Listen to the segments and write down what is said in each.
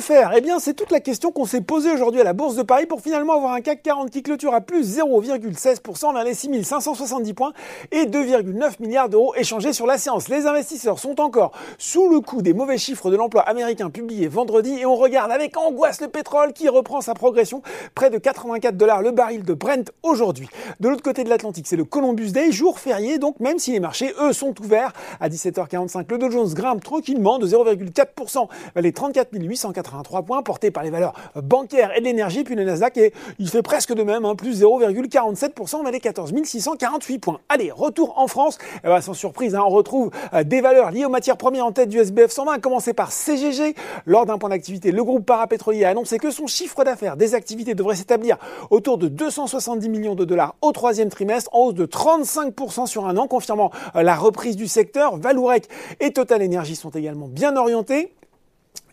faire? Eh bien, c'est toute la question qu'on s'est posée aujourd'hui à la Bourse de Paris pour finalement avoir un CAC 40 qui clôture à plus 0,16% vers les 6570 points et 2,9 milliards d'euros échangés sur la séance. Les investisseurs sont encore sous le coup des mauvais chiffres de l'emploi américain publiés vendredi et on regarde avec angoisse le pétrole qui reprend sa progression près de 84 dollars le baril de Brent aujourd'hui. De l'autre côté de l'Atlantique, c'est le Columbus Day, jour férié, donc même si les marchés, eux, sont ouverts à 17h45, le Dow Jones grimpe tranquillement de 0,4% les 34 883 points portés par les valeurs bancaires et de l'énergie, puis le Nasdaq, et il fait presque de même, hein, plus 0,47% vers les 14 648 points. Allez, retour en France, eh ben, sans surprise, hein, on retrouve euh, des valeurs liées aux matières premières en tête du SBF 120, à commencer par CGG. Lors d'un point d'activité, le groupe parapétrolier a annoncé que son chiffre d'affaires des activités devrait s'établir autour de 270 millions de dollars au troisième trimestre, en hausse de 35% sur un an, confirmant euh, la reprise du secteur. Valourec et Total Energy sont également bien orientés.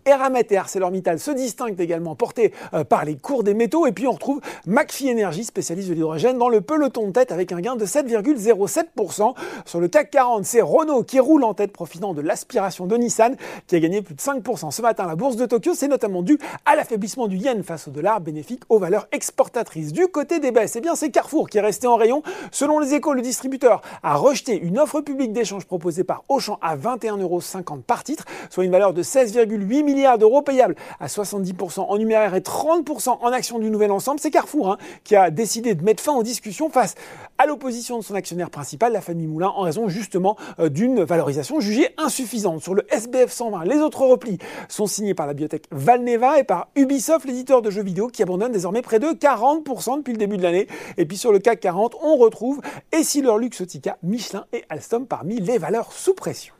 Eramet et ArcelorMittal se distinguent également portés euh, par les cours des métaux. Et puis on retrouve McPhee Energy, spécialiste de l'hydrogène, dans le peloton de tête avec un gain de 7,07%. Sur le CAC 40, c'est Renault qui roule en tête, profitant de l'aspiration de Nissan, qui a gagné plus de 5%. Ce matin, la bourse de Tokyo, c'est notamment dû à l'affaiblissement du yen face au dollar, bénéfique aux valeurs exportatrices. Du côté des baisses, eh bien c'est Carrefour qui est resté en rayon. Selon les échos, le distributeur a rejeté une offre publique d'échange proposée par Auchan à 21,50€ par titre, soit une valeur de 16,8 millions milliards d'euros payables à 70% en numéraire et 30% en actions du nouvel ensemble. C'est Carrefour hein, qui a décidé de mettre fin aux discussions face à l'opposition de son actionnaire principal, la famille Moulin, en raison justement euh, d'une valorisation jugée insuffisante. Sur le SBF 120, les autres replis sont signés par la biotech Valneva et par Ubisoft, l'éditeur de jeux vidéo, qui abandonne désormais près de 40% depuis le début de l'année. Et puis sur le CAC 40, on retrouve Essilor Luxotica, Michelin et Alstom parmi les valeurs sous pression.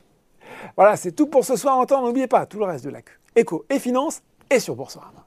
Voilà, c'est tout pour ce soir en temps. N'oubliez pas tout le reste de la queue éco et finance et sur Boursorama.